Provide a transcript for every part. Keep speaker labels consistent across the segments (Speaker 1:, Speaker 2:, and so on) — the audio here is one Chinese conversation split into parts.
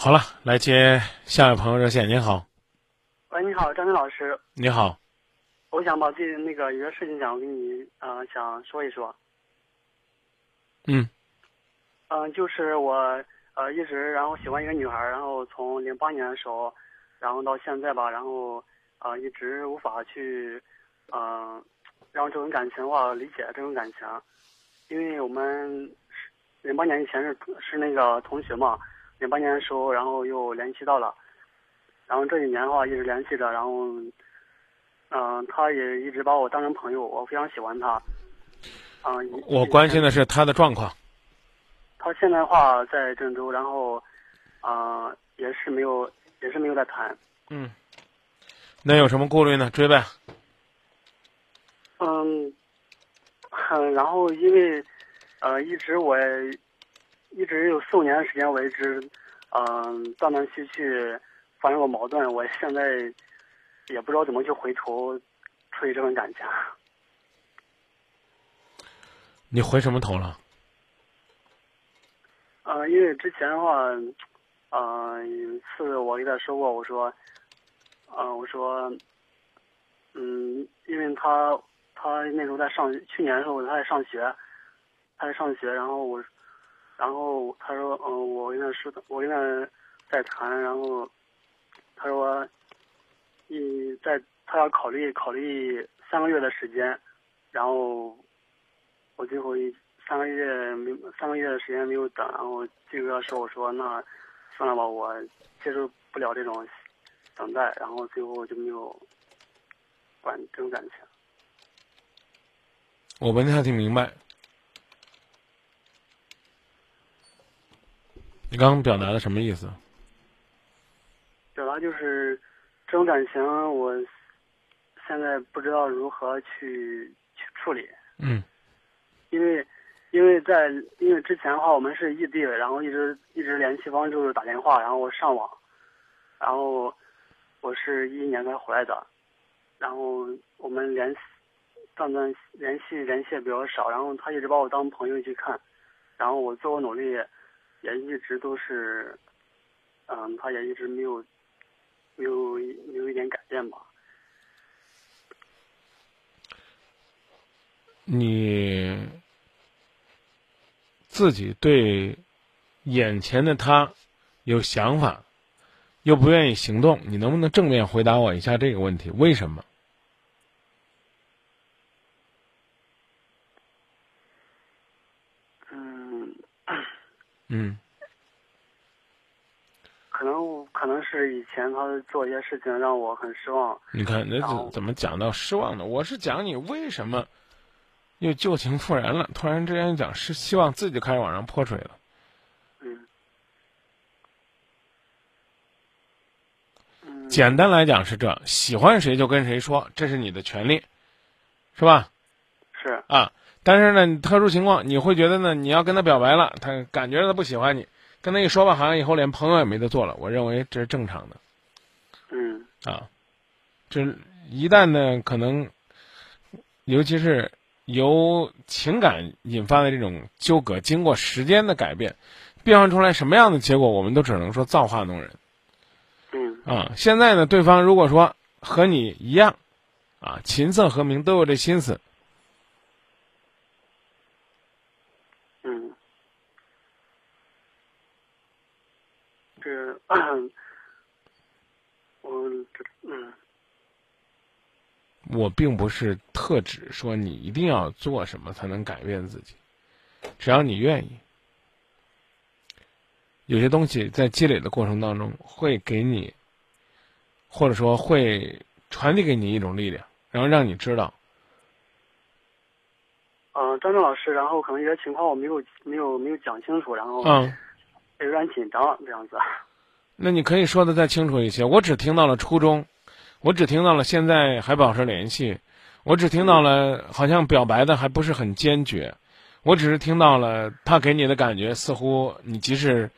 Speaker 1: 好了，来接下一位朋友热线。您好，
Speaker 2: 喂，你好，张军老师。
Speaker 1: 你好，
Speaker 2: 我想把自己那个有些事情想跟你呃想说一说。
Speaker 1: 嗯
Speaker 2: 嗯、就是我呃一直然后喜欢一个女孩儿，然后从零八年的时候，然后到现在吧，然后呃一直无法去嗯、呃让这种感情的话理解这种感情，因为我们零八年以前是是那个同学嘛，零八年的时候然后又联系到了，然后这几年的话一直联系着，然后嗯、他也一直把我当成朋友，我非常喜欢他。嗯、以
Speaker 1: 我关心的是他的状况。
Speaker 2: 他现在的话在郑州，然后，啊、也是没有，也是没有在谈。
Speaker 1: 嗯，那有什么顾虑呢？追呗。
Speaker 2: 嗯，很，然后因为，呃，一直我一直有四五年的时间，我一直，嗯、断断续续发生过矛盾，我现在也不知道怎么去回头处理这份感情。
Speaker 1: 你回什么头了？
Speaker 2: 呃，因为之前的话，呃，有一次我给他说过，我说，呃，我说，嗯，因为他他那时候在上去年的时候他在上学，他在上学，然后我，然后他说，嗯、我跟他说，我跟他在谈，然后他说，你在他要考虑考虑三个月的时间，然后我最后一三个月没三个月的时间没有等，然后这个时候我说那算了吧，我接受不了这种等待，然后最后就没有管这种感情。
Speaker 1: 我没太听明白。你刚刚表达的什么意思？
Speaker 2: 表达就是这种感情，我现在不知道如何去去处理，
Speaker 1: 嗯
Speaker 2: 因为因为在因为之前的话我们是异地，然后一直一直联系方就是打电话，然后上网，然后我是一一年才回来的，然后我们联系断断联系联系也比较少，然后他一直把我当朋友去看，然后我做我努力也一直都是，嗯，他也一直没有没有没有一点改变吧。
Speaker 1: 你自己对眼前的他有想法，又不愿意行动，你能不能正面回答我一下这个问题？为什么？
Speaker 2: 嗯，
Speaker 1: 嗯
Speaker 2: 可能可能是以前他做一些事情让我很失望。
Speaker 1: 你看，那怎怎么讲到失望呢？我是讲你为什么又旧情复燃了，突然之间讲是希望自己开始往上泼水了。
Speaker 2: 嗯。嗯，
Speaker 1: 简单来讲是这：喜欢谁就跟谁说，这是你的权利，是吧？
Speaker 2: 是
Speaker 1: 啊，但是呢，特殊情况你会觉得呢，你要跟他表白了，他感觉他不喜欢你，跟他一说吧，好像以后连朋友也没得做了。我认为这是正常的
Speaker 2: 嗯
Speaker 1: 啊。这一旦呢，可能，尤其是由情感引发的这种纠葛，经过时间的改变，变换出来什么样的结果，我们都只能说造化弄人
Speaker 2: 嗯
Speaker 1: 啊。现在呢，对方如果说和你一样，啊，琴瑟和鸣，都有这心思，
Speaker 2: 嗯，这 我嗯
Speaker 1: 我并不是特指说你一定要做什么才能改变自己，只要你愿意。有些东西在积累的过程当中会给你，或者说会传递给你一种力量，然后让你知道，
Speaker 2: 呃，张正老师，然后可能有些情况我没有没有没有讲清楚，然后
Speaker 1: 嗯，
Speaker 2: 有点紧张这样子。
Speaker 1: 那你可以说的再清楚一些。我只听到了初中，我只听到了现在还保持联系，我只听到了好像表白的还不是很坚决，我只是听到了他给你的感觉，似乎你即使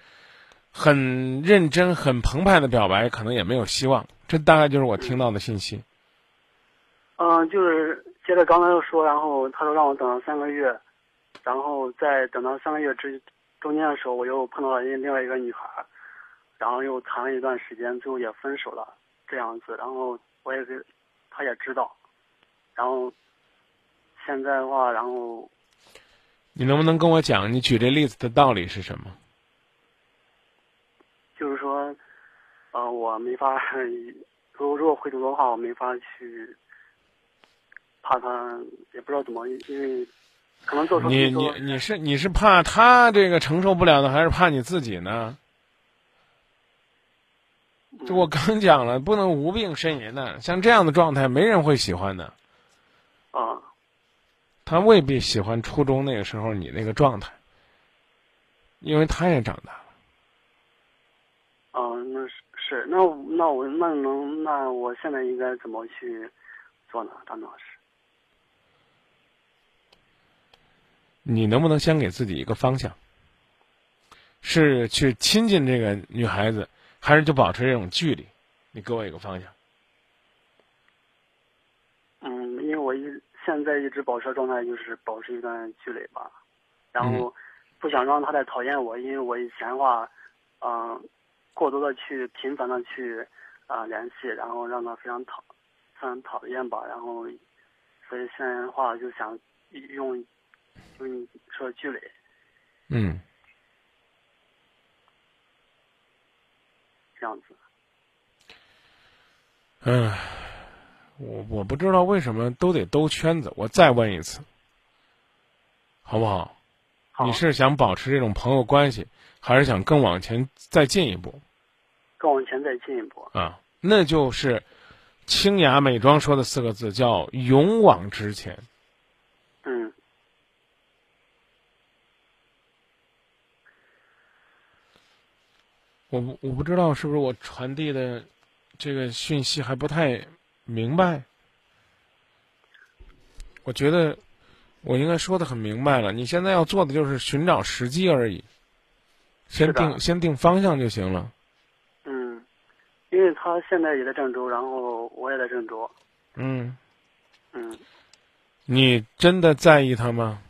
Speaker 1: 很认真、很澎湃的表白，可能也没有希望。这大概就是我听到的信息。
Speaker 2: 嗯、就是接着刚才又说，然后他说让我等了三个月，然后在等到三个月之中间的时候，我又碰到了另另外一个女孩，然后又谈了一段时间，最后也分手了，这样子。然后我也给，他也知道。然后现在的话，然后
Speaker 1: 你能不能跟我讲，你举这例子的道理是什么？
Speaker 2: 就是说，呃，我没法，如果如果回头的话，我没法去，怕他也不知道怎么，因为可能做出
Speaker 1: 你你你是你是怕他这个承受不了呢，还是怕你自己呢？
Speaker 2: 嗯
Speaker 1: 我刚讲了，不能无病呻吟的，像这样的状态，没人会喜欢的。
Speaker 2: 啊，
Speaker 1: 他未必喜欢初中那个时候你那个状态，因为他也长大了。
Speaker 2: 啊，那是是，那我那我那能那我现在应该怎么去做呢，张老师？
Speaker 1: 你能不能先给自己一个方向？是去亲近这个女孩子，还是就保持这种距离？你给我一个方向。
Speaker 2: 嗯，因为我一现在一直保持的状态就是保持一段距离吧，然后不想让他再讨厌我，因为我以前的话，嗯、过多的去频繁的去啊、联系，然后让他非常讨非常讨厌吧，然后所以现在的话就想用用你说的距离，
Speaker 1: 嗯，
Speaker 2: 这样子。
Speaker 1: 嗯，我我不知道为什么都得兜圈子。我再问一次，好不好？
Speaker 2: 好，
Speaker 1: 你是想保持这种朋友关系，还是想更往前再进一步
Speaker 2: 更往前再进一步。
Speaker 1: 啊？那就是清雅美妆说的四个字，叫勇往直前。
Speaker 2: 嗯
Speaker 1: 我不我不知道是不是我传递的这个讯息还不太明白。我觉得我应该说的很明白了。你现在要做的就是寻找时机而已，先定先定方向就行了。
Speaker 2: 嗯，因为他现在也在郑州，然后我也在郑州。
Speaker 1: 嗯，
Speaker 2: 嗯，
Speaker 1: 你真的在意他吗？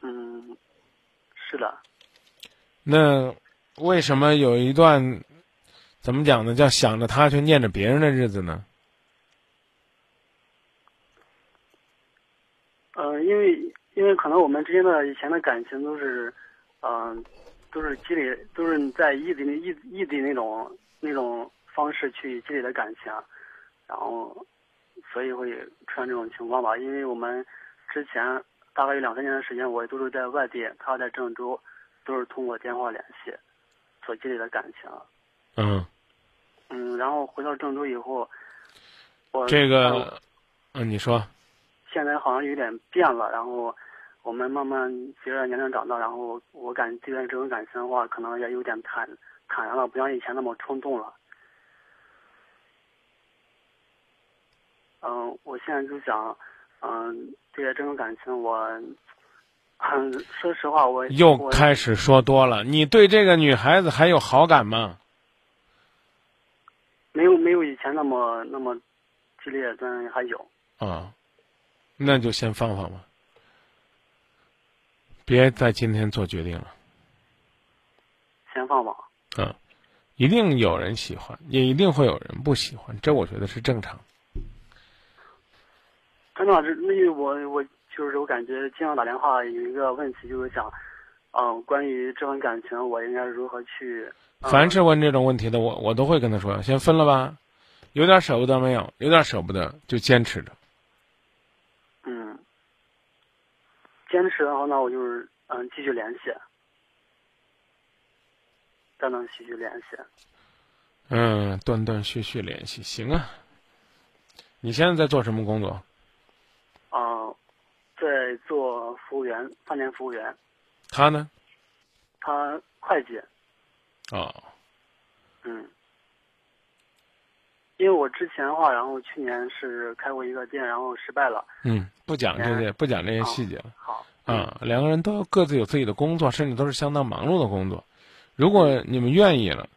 Speaker 2: 嗯，是的，
Speaker 1: 那为什么有一段怎么讲呢？叫想着他却念着别人的日子呢？
Speaker 2: 呃、因为因为可能我们之间的以前的感情都是，嗯、都是积累，都是在异地异异地那种那种方式去积累的感情，然后所以会出现这种情况吧。因为我们之前大概有两三年的时间，我都是在外地，他在郑州，都是通过电话联系所积累的感情。
Speaker 1: 嗯，
Speaker 2: 嗯，然后回到郑州以后，我
Speaker 1: 这
Speaker 2: 嗯
Speaker 1: 个，嗯，你说，
Speaker 2: 现在好像有点变了，然后我们慢慢随着年龄长大，然后我感觉对待这种感情的话，可能也有点坦坦然了，不像以前那么冲动了。嗯，我现在就想，嗯，对待这种感情，我，嗯，说实话，我
Speaker 1: 又开始说多了。你对这个女孩子还有好感吗？
Speaker 2: 没有没有以前那么那么激烈，但还有。
Speaker 1: 啊，那就先放放吧，别在今天做决定了。
Speaker 2: 先放放。
Speaker 1: 啊，一定有人喜欢，也一定会有人不喜欢，这我觉得是正常。
Speaker 2: 张老师，那个我我就是我感觉经常打电话有一个问题就是想，嗯、关于这份感情我应该如何去？嗯
Speaker 1: 凡是问这种问题的，我我都会跟他说，先分了吧，有点舍不得没有？有点舍不得就坚持着。
Speaker 2: 嗯，坚持的话，那我就是嗯继续联系，断断续续联系。
Speaker 1: 嗯，断断续续联系，行啊。你现在在做什么工作？
Speaker 2: 嗯、在做服务员，饭店服务员，
Speaker 1: 他呢？
Speaker 2: 他会计，
Speaker 1: 哦，
Speaker 2: 嗯。因为我之前的话，然后去年是开过一个店，然后失败了。
Speaker 1: 嗯，不讲这些，不讲这些细节了。
Speaker 2: 好，
Speaker 1: 啊，两个人都各自有自己的工作，甚至都是相当忙碌的工作。如果你们愿意了，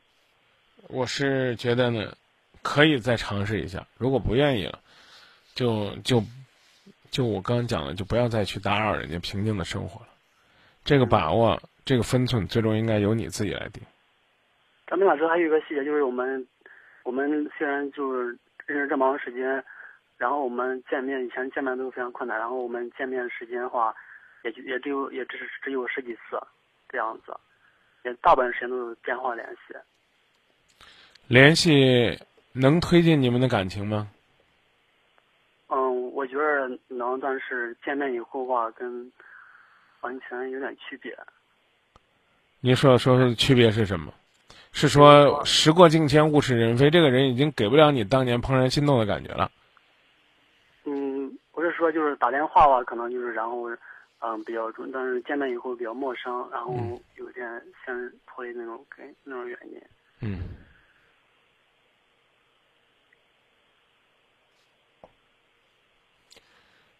Speaker 1: 我是觉得呢，可以再尝试一下。如果不愿意了，就就就我刚刚讲的，就不要再去打扰人家平静的生活了。这个把握这个分寸最终应该由你自己来定。
Speaker 2: 张明老师还有一个细节，就是我们我们虽然就是认识这么长时间，然后我们见面以前见面都非常困难，然后我们见面时间的话，也就也只有也只是只有十几次这样子，也大部分时间都是电话联系。
Speaker 1: 联系能推进你们的感情吗？
Speaker 2: 嗯，我觉得能，但是见面以后的话，跟完全有点区别。
Speaker 1: 您说说说区别是什么？是说时过境迁，物是人非，这个人已经给不了你当年怦然心动的感觉了。
Speaker 2: 嗯，不是说就是打电话吧，可能就是然后嗯比较重，但是见面以后比较陌生，然后有点像脱离那种跟那种原因。
Speaker 1: 嗯。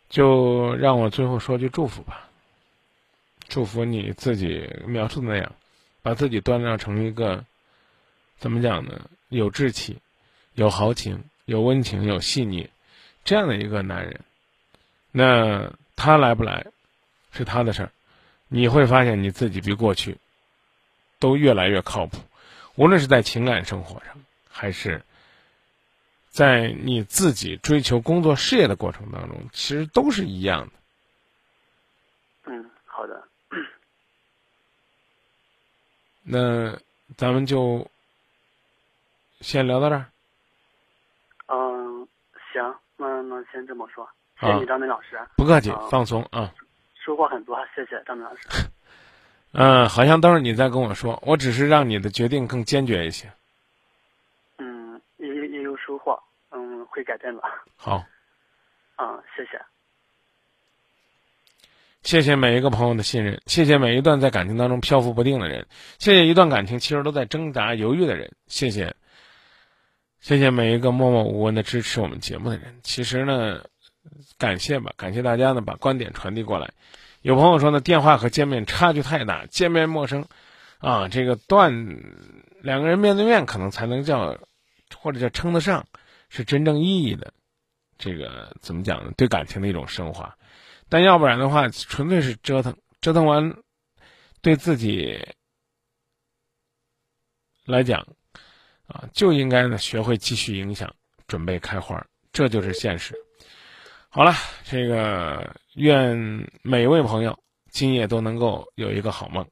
Speaker 1: 就让我最后说句祝福吧。祝福你自己描述的那样，把自己锻炼成一个怎么讲呢？有志气、有豪情、有温情、有细腻这样的一个男人。那他来不来是他的事儿，你会发现你自己比过去都越来越靠谱，无论是在情感生活上，还是。在你自己追求工作事业的过程当中，其实都是一样的。
Speaker 2: 嗯，好的。
Speaker 1: 那咱们就先聊到这儿。
Speaker 2: 嗯，行，那那先这么说。谢谢你，张明老师。
Speaker 1: 不客气，放松啊。
Speaker 2: 收获很多，谢谢张明老师。
Speaker 1: 嗯，好像都是你在跟我说，我只是让你的决定更坚决一些。
Speaker 2: 嗯，也也有收获。会改变的。
Speaker 1: 好，
Speaker 2: 嗯，谢谢，
Speaker 1: 谢谢每一个朋友的信任，谢谢每一段在感情当中漂浮不定的人，谢谢一段感情其实都在挣扎犹豫的人，谢谢，谢谢每一个默默无闻的支持我们节目的人。其实呢，感谢吧，感谢大家呢把观点传递过来。有朋友说呢，电话和见面差距太大，见面陌生，啊，这个断两个人面对面可能才能叫，或者叫称得上。是真正意义的，这个怎么讲呢？对感情的一种升华，但要不然的话，纯粹是折腾，折腾完，对自己来讲，啊，就应该呢学会继续影响，准备开花，这就是现实。好了，这个愿每一位朋友今夜都能够有一个好梦。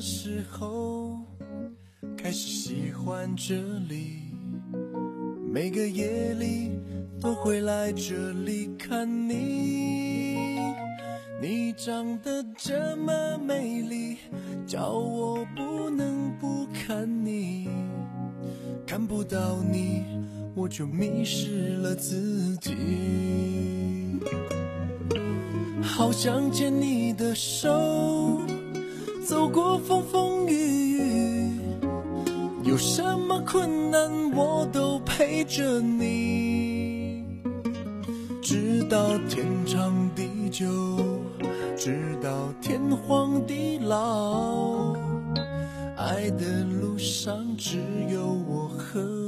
Speaker 3: 时候开始喜欢这里？每个夜里都会来这里看你。你长得这么美丽，叫我不能不看你。看不到你，我就迷失了自己。好想牵你的手。走过风风雨雨，有什么困难我都陪着你，直到天长地久，直到天荒地老，爱的路上只有我和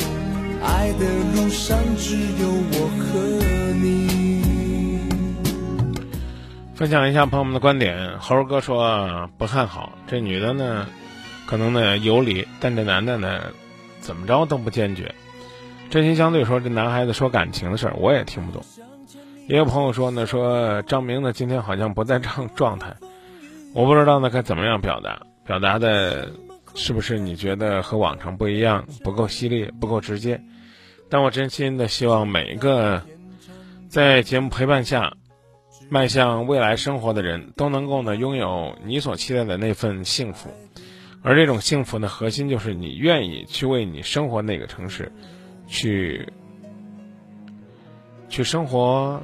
Speaker 3: 爱的路上只有我和你。
Speaker 1: 分享一下朋友们的观点。猴哥说不看好这女的呢，可能呢有理，但这男的呢，怎么着都不坚决。真心相对说，这男孩子说感情的事儿，我也听不懂。也有朋友说呢，说张明呢今天好像不在状状态，我不知道呢该怎么样表达，表达的是不是你觉得和往常不一样，不够犀利，不够直接？但我真心的希望每一个在节目陪伴下迈向未来生活的人都能够呢拥有你所期待的那份幸福，而这种幸福的核心就是你愿意去为你生活那个城市去去生活，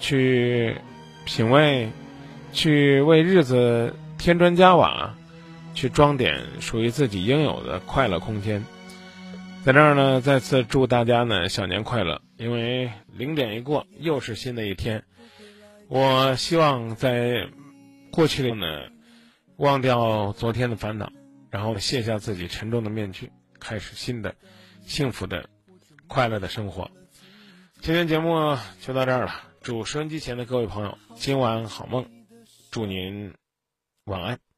Speaker 1: 去品味，去为日子添砖加瓦，去装点属于自己应有的快乐空间。在这儿呢，再次祝大家呢小年快乐！因为零点一过，又是新的一天。我希望在过去的呢，忘掉昨天的烦恼，然后卸下自己沉重的面具，开始新的、幸福的、快乐的生活。今天节目就到这儿了，祝收音机前的各位朋友今晚好梦，祝您晚安。